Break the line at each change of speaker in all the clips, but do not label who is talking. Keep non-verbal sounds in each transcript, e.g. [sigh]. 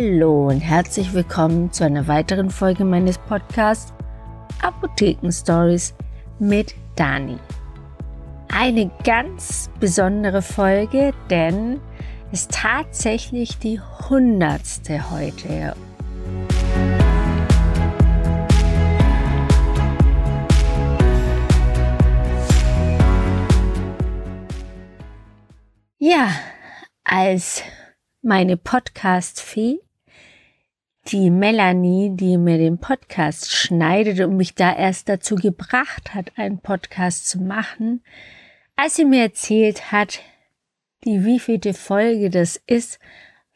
Hallo und herzlich willkommen zu einer weiteren Folge meines Podcasts Apotheken Stories mit Dani. Eine ganz besondere Folge, denn es ist tatsächlich die hundertste heute. Ja, als meine Podcast-Fee, die Melanie, die mir den Podcast schneidet und mich da erst dazu gebracht hat, einen Podcast zu machen, als sie mir erzählt hat, die wievielte Folge das ist,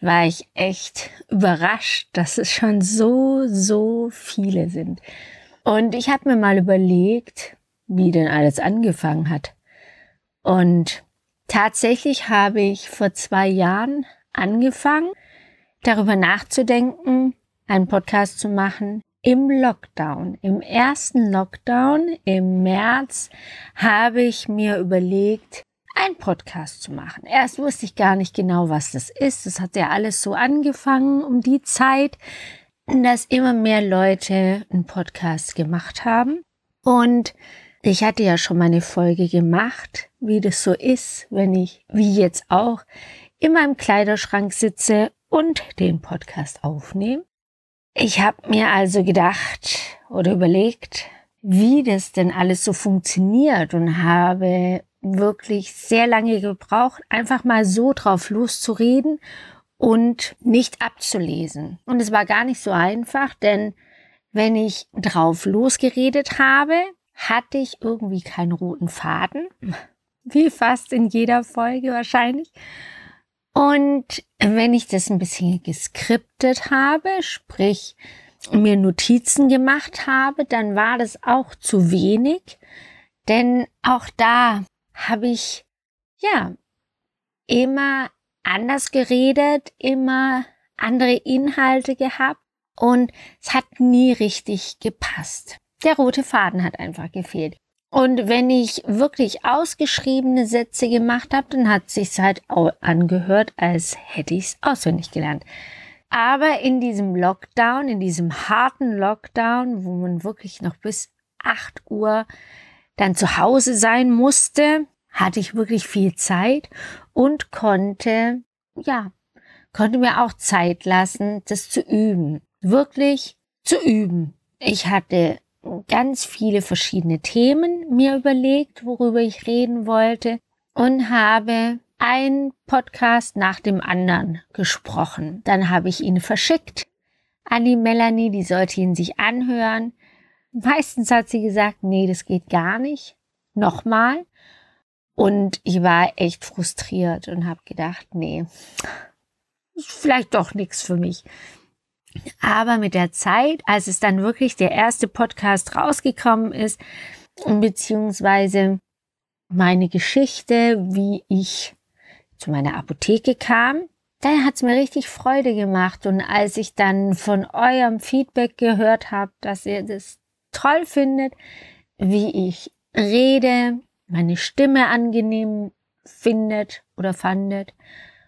war ich echt überrascht, dass es schon so, so viele sind. Und ich habe mir mal überlegt, wie denn alles angefangen hat. Und tatsächlich habe ich vor zwei Jahren angefangen, darüber nachzudenken, einen Podcast zu machen im Lockdown. Im ersten Lockdown im März habe ich mir überlegt, einen Podcast zu machen. Erst wusste ich gar nicht genau, was das ist. Das hat ja alles so angefangen um die Zeit, dass immer mehr Leute einen Podcast gemacht haben. Und ich hatte ja schon mal eine Folge gemacht, wie das so ist, wenn ich, wie jetzt auch, in meinem Kleiderschrank sitze und den Podcast aufnehme. Ich habe mir also gedacht oder überlegt, wie das denn alles so funktioniert und habe wirklich sehr lange gebraucht, einfach mal so drauf loszureden und nicht abzulesen. Und es war gar nicht so einfach, denn wenn ich drauf losgeredet habe, hatte ich irgendwie keinen roten Faden, wie fast in jeder Folge wahrscheinlich. Und wenn ich das ein bisschen geskriptet habe, sprich mir Notizen gemacht habe, dann war das auch zu wenig, denn auch da habe ich ja immer anders geredet, immer andere Inhalte gehabt und es hat nie richtig gepasst. Der rote Faden hat einfach gefehlt. Und wenn ich wirklich ausgeschriebene Sätze gemacht habe, dann hat sich's halt angehört, als hätte ich's auswendig gelernt. Aber in diesem Lockdown, in diesem harten Lockdown, wo man wirklich noch bis 8 Uhr dann zu Hause sein musste, hatte ich wirklich viel Zeit und konnte, ja, konnte mir auch Zeit lassen, das zu üben. Wirklich zu üben. Ich hatte ganz viele verschiedene Themen mir überlegt, worüber ich reden wollte und habe ein Podcast nach dem anderen gesprochen. Dann habe ich ihn verschickt an die Melanie, die sollte ihn sich anhören. Meistens hat sie gesagt, nee, das geht gar nicht. Nochmal. Und ich war echt frustriert und habe gedacht, nee, ist vielleicht doch nichts für mich. Aber mit der Zeit, als es dann wirklich der erste Podcast rausgekommen ist, beziehungsweise meine Geschichte, wie ich zu meiner Apotheke kam, dann hat es mir richtig Freude gemacht. Und als ich dann von eurem Feedback gehört habe, dass ihr das toll findet, wie ich rede, meine Stimme angenehm findet oder fandet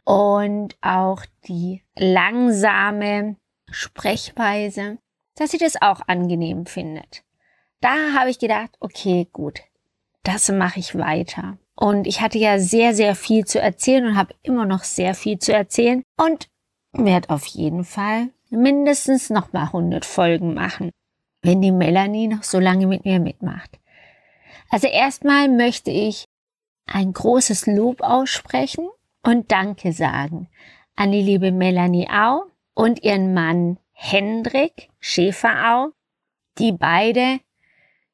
und auch die langsame Sprechweise, dass sie das auch angenehm findet. Da habe ich gedacht, okay, gut, das mache ich weiter. Und ich hatte ja sehr, sehr viel zu erzählen und habe immer noch sehr viel zu erzählen und werde auf jeden Fall mindestens noch mal 100 Folgen machen, wenn die Melanie noch so lange mit mir mitmacht. Also erstmal möchte ich ein großes Lob aussprechen und Danke sagen an die liebe Melanie Au und ihren Mann Hendrik Schäferau, die beide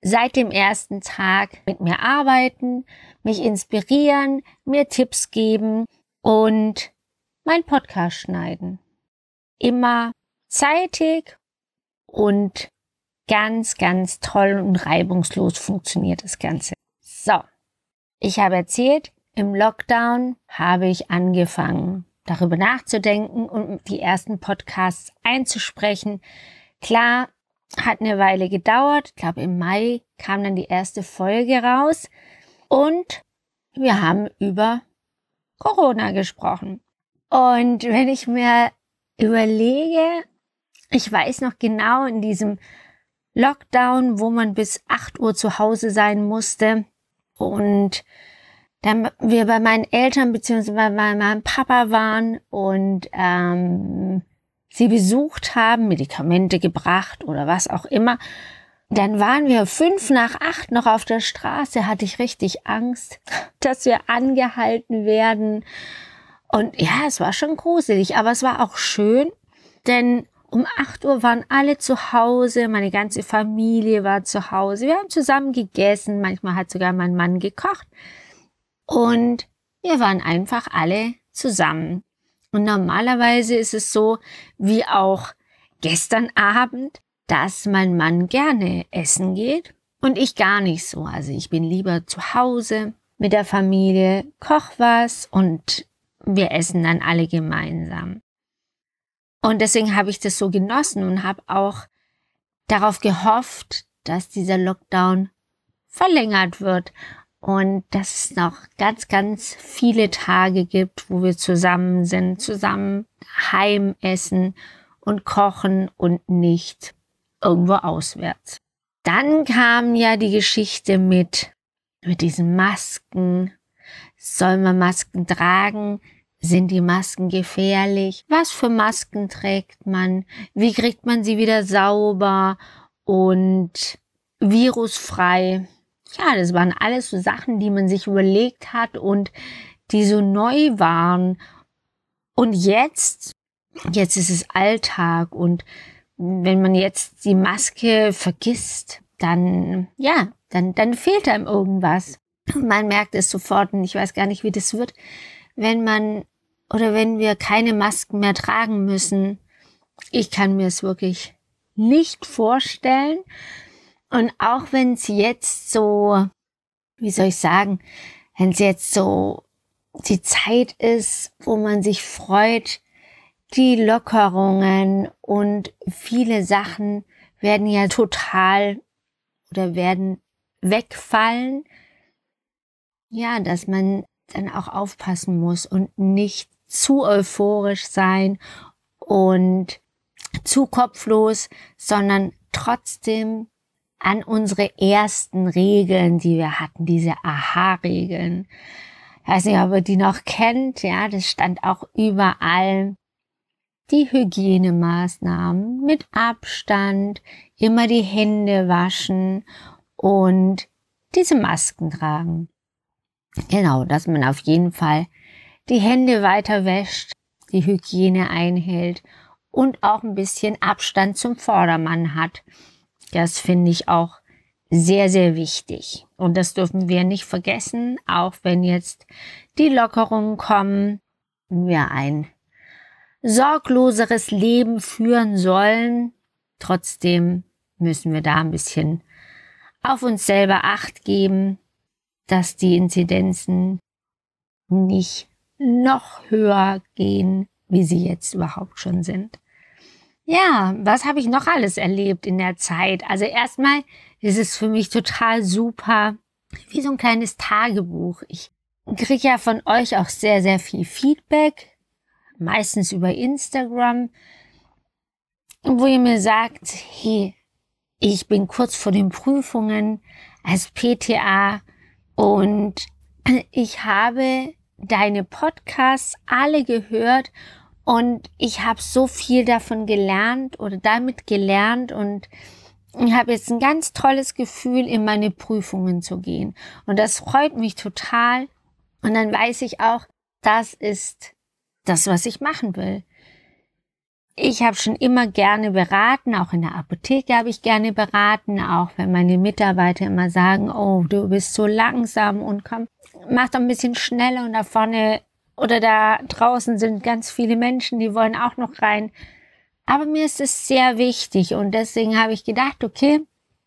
seit dem ersten Tag mit mir arbeiten, mich inspirieren, mir Tipps geben und mein Podcast schneiden. Immer zeitig und ganz, ganz toll und reibungslos funktioniert das Ganze. So, ich habe erzählt, im Lockdown habe ich angefangen, darüber nachzudenken und die ersten Podcasts einzusprechen. Klar, hat eine Weile gedauert. Ich glaube, im Mai kam dann die erste Folge raus. Und wir haben über Corona gesprochen. Und wenn ich mir überlege, ich weiß noch genau in diesem Lockdown, wo man bis 8 Uhr zu Hause sein musste und dann wir bei meinen Eltern beziehungsweise bei meinem Papa waren und ähm, sie besucht haben, Medikamente gebracht oder was auch immer, dann waren wir fünf nach acht noch auf der Straße, hatte ich richtig Angst, [laughs] dass wir angehalten werden. Und ja, es war schon gruselig, aber es war auch schön, denn um acht Uhr waren alle zu Hause, meine ganze Familie war zu Hause. Wir haben zusammen gegessen, manchmal hat sogar mein Mann gekocht. Und wir waren einfach alle zusammen. Und normalerweise ist es so, wie auch gestern Abend, dass mein Mann gerne essen geht und ich gar nicht so. Also ich bin lieber zu Hause mit der Familie, koch was und wir essen dann alle gemeinsam. Und deswegen habe ich das so genossen und habe auch darauf gehofft, dass dieser Lockdown verlängert wird und dass es noch ganz, ganz viele Tage gibt, wo wir zusammen sind, zusammen heim essen und kochen und nicht irgendwo auswärts. Dann kam ja die Geschichte mit, mit diesen Masken. Soll man Masken tragen? Sind die Masken gefährlich? Was für Masken trägt man? Wie kriegt man sie wieder sauber und virusfrei? Ja, das waren alles so Sachen, die man sich überlegt hat und die so neu waren. Und jetzt, jetzt ist es Alltag und wenn man jetzt die Maske vergisst, dann, ja, dann, dann fehlt einem irgendwas. Man merkt es sofort und ich weiß gar nicht, wie das wird, wenn man oder wenn wir keine Masken mehr tragen müssen. Ich kann mir es wirklich nicht vorstellen. Und auch wenn es jetzt so, wie soll ich sagen, wenn es jetzt so die Zeit ist, wo man sich freut, die Lockerungen und viele Sachen werden ja total oder werden wegfallen. Ja, dass man dann auch aufpassen muss und nicht zu euphorisch sein und zu kopflos, sondern trotzdem an unsere ersten Regeln, die wir hatten, diese Aha-Regeln. Ich weiß nicht, ob ihr die noch kennt, ja, das stand auch überall die Hygienemaßnahmen mit Abstand, immer die Hände waschen und diese Masken tragen. Genau, dass man auf jeden Fall die Hände weiter wäscht, die Hygiene einhält und auch ein bisschen Abstand zum Vordermann hat. Das finde ich auch sehr, sehr wichtig. Und das dürfen wir nicht vergessen, auch wenn jetzt die Lockerungen kommen, wir ein sorgloseres Leben führen sollen. Trotzdem müssen wir da ein bisschen auf uns selber acht geben, dass die Inzidenzen nicht noch höher gehen, wie sie jetzt überhaupt schon sind. Ja, was habe ich noch alles erlebt in der Zeit? Also erstmal ist es für mich total super, wie so ein kleines Tagebuch. Ich kriege ja von euch auch sehr, sehr viel Feedback meistens über Instagram, wo ihr mir sagt, hey, ich bin kurz vor den Prüfungen als PTA und ich habe deine Podcasts alle gehört und ich habe so viel davon gelernt oder damit gelernt und ich habe jetzt ein ganz tolles Gefühl, in meine Prüfungen zu gehen. Und das freut mich total. Und dann weiß ich auch, das ist das, was ich machen will. Ich habe schon immer gerne beraten, auch in der Apotheke habe ich gerne beraten, auch wenn meine Mitarbeiter immer sagen, oh, du bist so langsam und komm, mach doch ein bisschen schneller und da vorne oder da draußen sind ganz viele Menschen, die wollen auch noch rein. Aber mir ist es sehr wichtig und deswegen habe ich gedacht, okay,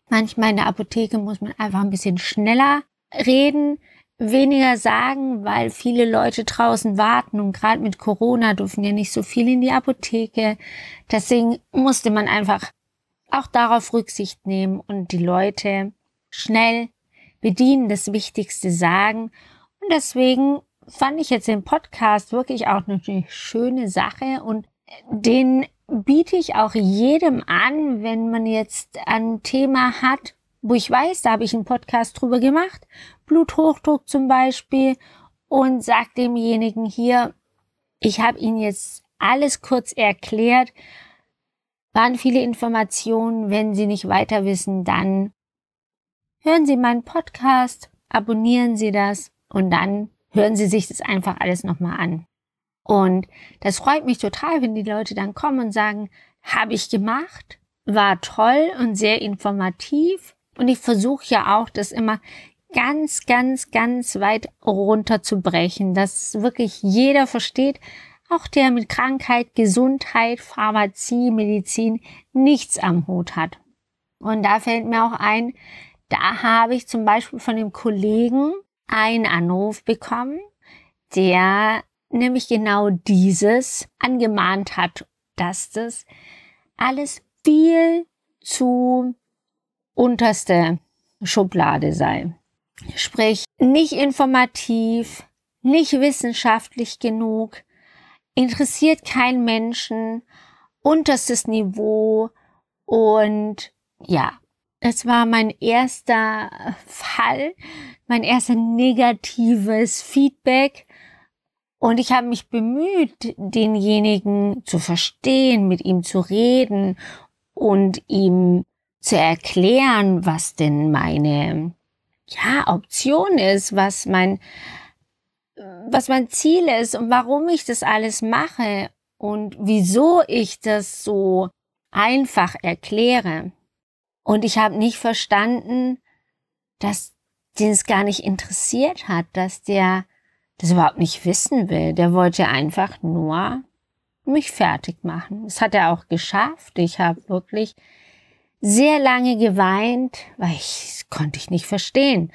manchmal in der Apotheke muss man einfach ein bisschen schneller reden, weniger sagen, weil viele Leute draußen warten und gerade mit Corona dürfen ja nicht so viel in die Apotheke. Deswegen musste man einfach auch darauf Rücksicht nehmen und die Leute schnell bedienen, das Wichtigste sagen. Und deswegen fand ich jetzt den Podcast wirklich auch eine schöne Sache und den biete ich auch jedem an, wenn man jetzt ein Thema hat, wo ich weiß, da habe ich einen Podcast drüber gemacht, Bluthochdruck zum Beispiel, und sag demjenigen hier, ich habe Ihnen jetzt alles kurz erklärt, waren viele Informationen. Wenn Sie nicht weiter wissen, dann hören Sie meinen Podcast, abonnieren Sie das und dann hören Sie sich das einfach alles nochmal an. Und das freut mich total, wenn die Leute dann kommen und sagen, habe ich gemacht, war toll und sehr informativ. Und ich versuche ja auch, das immer ganz, ganz, ganz weit runterzubrechen, dass wirklich jeder versteht, auch der mit Krankheit, Gesundheit, Pharmazie, Medizin nichts am Hut hat. Und da fällt mir auch ein, da habe ich zum Beispiel von dem Kollegen einen Anruf bekommen, der nämlich genau dieses angemahnt hat, dass das alles viel zu unterste Schublade sei. Sprich, nicht informativ, nicht wissenschaftlich genug, interessiert kein Menschen, unterstes Niveau und ja, es war mein erster Fall, mein erster negatives Feedback und ich habe mich bemüht, denjenigen zu verstehen, mit ihm zu reden und ihm zu erklären, was denn meine ja, Option ist, was mein was mein Ziel ist und warum ich das alles mache und wieso ich das so einfach erkläre. Und ich habe nicht verstanden, dass den es gar nicht interessiert hat, dass der das überhaupt nicht wissen will. Der wollte einfach nur mich fertig machen. Das hat er auch geschafft. Ich habe wirklich sehr lange geweint, weil ich konnte ich nicht verstehen.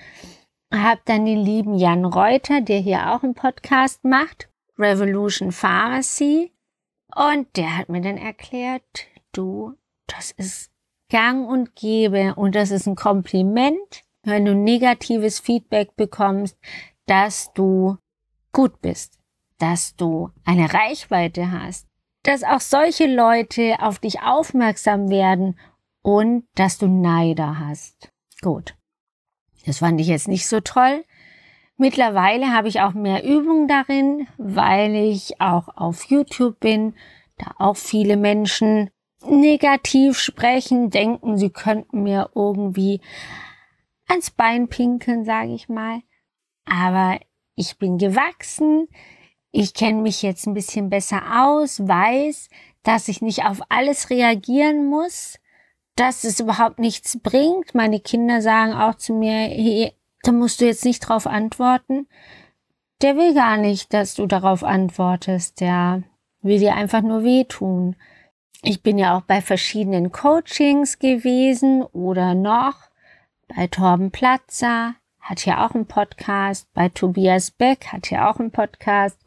Hab dann den lieben Jan Reuter, der hier auch einen Podcast macht, Revolution Pharmacy, und der hat mir dann erklärt, du, das ist gang und gäbe und das ist ein Kompliment, wenn du negatives Feedback bekommst, dass du gut bist, dass du eine Reichweite hast, dass auch solche Leute auf dich aufmerksam werden und dass du Neider hast. Gut. Das fand ich jetzt nicht so toll. Mittlerweile habe ich auch mehr Übung darin, weil ich auch auf YouTube bin, da auch viele Menschen negativ sprechen, denken, sie könnten mir irgendwie ans Bein pinkeln, sage ich mal. Aber ich bin gewachsen, ich kenne mich jetzt ein bisschen besser aus, weiß, dass ich nicht auf alles reagieren muss, dass es überhaupt nichts bringt. Meine Kinder sagen auch zu mir, hey, da musst du jetzt nicht drauf antworten. Der will gar nicht, dass du darauf antwortest. Der will dir einfach nur wehtun. Ich bin ja auch bei verschiedenen Coachings gewesen oder noch. Bei Torben Platzer, hat ja auch einen Podcast, bei Tobias Beck hat ja auch einen Podcast,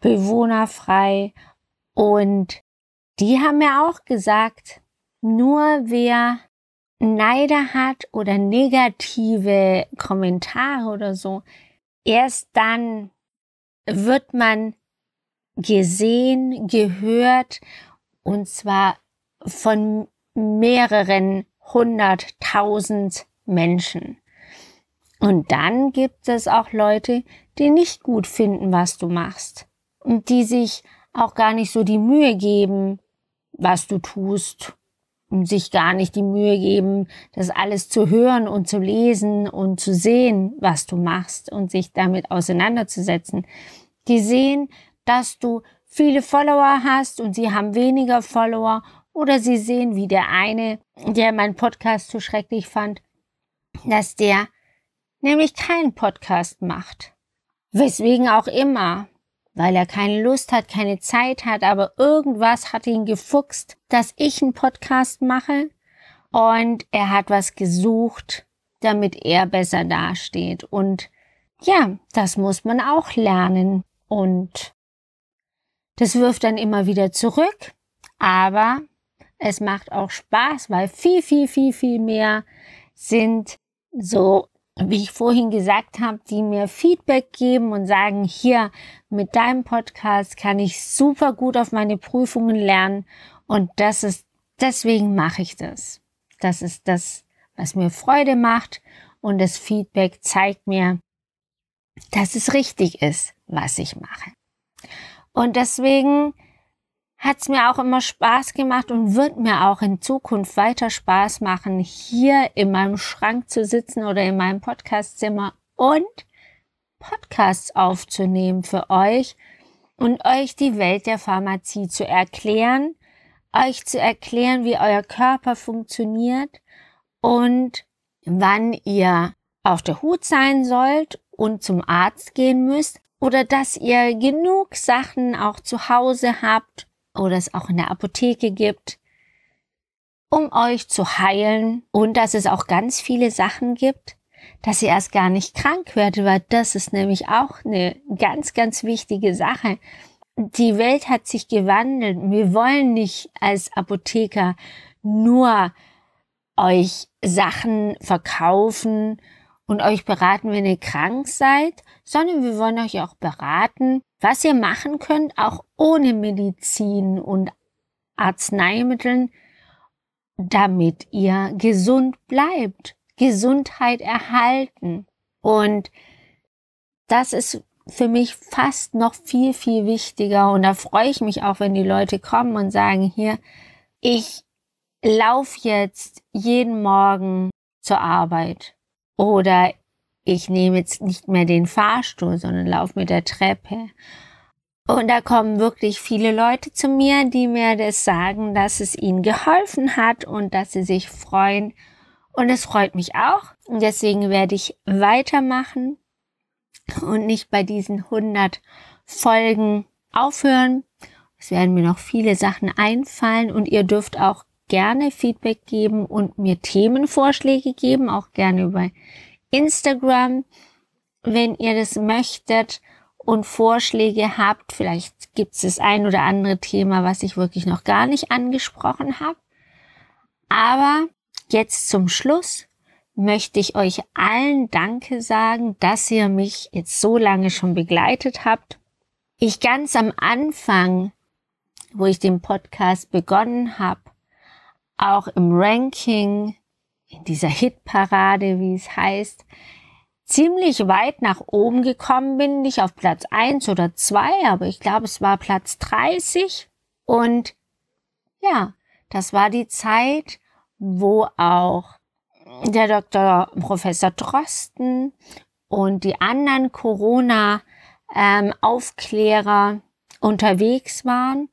bewohnerfrei. Und die haben mir auch gesagt, nur wer Neider hat oder negative Kommentare oder so, erst dann wird man gesehen, gehört und zwar von mehreren hunderttausend Menschen. Und dann gibt es auch Leute, die nicht gut finden, was du machst und die sich auch gar nicht so die Mühe geben, was du tust sich gar nicht die Mühe geben, das alles zu hören und zu lesen und zu sehen, was du machst und sich damit auseinanderzusetzen. Die sehen, dass du viele Follower hast und sie haben weniger Follower oder sie sehen, wie der eine, der meinen Podcast so schrecklich fand, dass der nämlich keinen Podcast macht. Weswegen auch immer weil er keine Lust hat, keine Zeit hat, aber irgendwas hat ihn gefuchst, dass ich einen Podcast mache und er hat was gesucht, damit er besser dasteht. Und ja, das muss man auch lernen und das wirft dann immer wieder zurück, aber es macht auch Spaß, weil viel, viel, viel, viel mehr sind so wie ich vorhin gesagt habe, die mir Feedback geben und sagen, hier mit deinem Podcast kann ich super gut auf meine Prüfungen lernen und das ist, deswegen mache ich das. Das ist das, was mir Freude macht und das Feedback zeigt mir, dass es richtig ist, was ich mache. Und deswegen hat es mir auch immer Spaß gemacht und wird mir auch in Zukunft weiter Spaß machen, hier in meinem Schrank zu sitzen oder in meinem Podcastzimmer und Podcasts aufzunehmen für euch und euch die Welt der Pharmazie zu erklären, euch zu erklären, wie euer Körper funktioniert und wann ihr auf der Hut sein sollt und zum Arzt gehen müsst oder dass ihr genug Sachen auch zu Hause habt oder es auch in der Apotheke gibt, um euch zu heilen und dass es auch ganz viele Sachen gibt, dass ihr erst gar nicht krank werdet, weil das ist nämlich auch eine ganz, ganz wichtige Sache. Die Welt hat sich gewandelt. Wir wollen nicht als Apotheker nur euch Sachen verkaufen und euch beraten, wenn ihr krank seid, sondern wir wollen euch auch beraten, was ihr machen könnt, auch ohne Medizin und Arzneimitteln, damit ihr gesund bleibt, Gesundheit erhalten. Und das ist für mich fast noch viel, viel wichtiger. Und da freue ich mich auch, wenn die Leute kommen und sagen, hier, ich lauf jetzt jeden Morgen zur Arbeit oder ich nehme jetzt nicht mehr den Fahrstuhl, sondern laufe mit der Treppe. Und da kommen wirklich viele Leute zu mir, die mir das sagen, dass es ihnen geholfen hat und dass sie sich freuen. Und es freut mich auch. Und deswegen werde ich weitermachen und nicht bei diesen 100 Folgen aufhören. Es werden mir noch viele Sachen einfallen und ihr dürft auch gerne Feedback geben und mir Themenvorschläge geben, auch gerne über Instagram, wenn ihr das möchtet und Vorschläge habt. Vielleicht gibt es das ein oder andere Thema, was ich wirklich noch gar nicht angesprochen habe. Aber jetzt zum Schluss möchte ich euch allen Danke sagen, dass ihr mich jetzt so lange schon begleitet habt. Ich ganz am Anfang, wo ich den Podcast begonnen habe, auch im Ranking, in dieser Hitparade, wie es heißt, ziemlich weit nach oben gekommen bin, nicht auf Platz eins oder zwei, aber ich glaube, es war Platz 30 und ja, das war die Zeit, wo auch der Dr. Professor Drosten und die anderen Corona-Aufklärer ähm, unterwegs waren.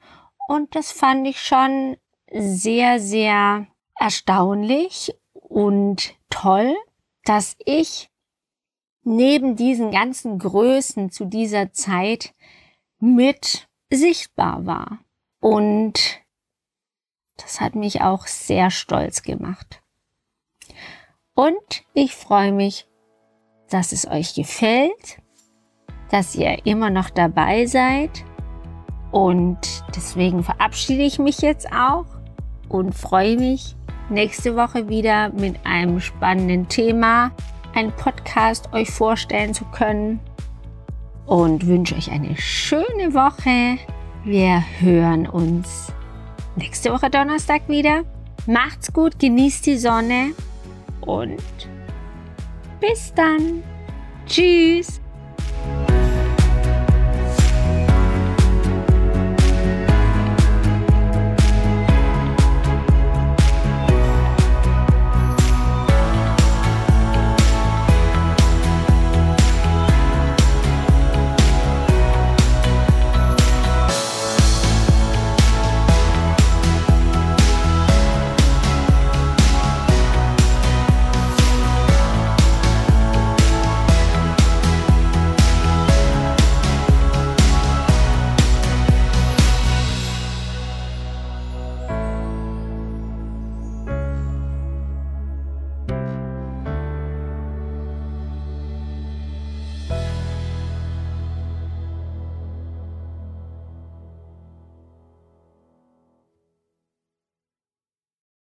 Und das fand ich schon sehr, sehr erstaunlich und toll, dass ich neben diesen ganzen Größen zu dieser Zeit mit sichtbar war. Und das hat mich auch sehr stolz gemacht. Und ich freue mich, dass es euch gefällt, dass ihr immer noch dabei seid. Und deswegen verabschiede ich mich jetzt auch und freue mich, nächste Woche wieder mit einem spannenden Thema einen Podcast euch vorstellen zu können. Und wünsche euch eine schöne Woche. Wir hören uns nächste Woche Donnerstag wieder. Macht's gut, genießt die Sonne und bis dann. Tschüss.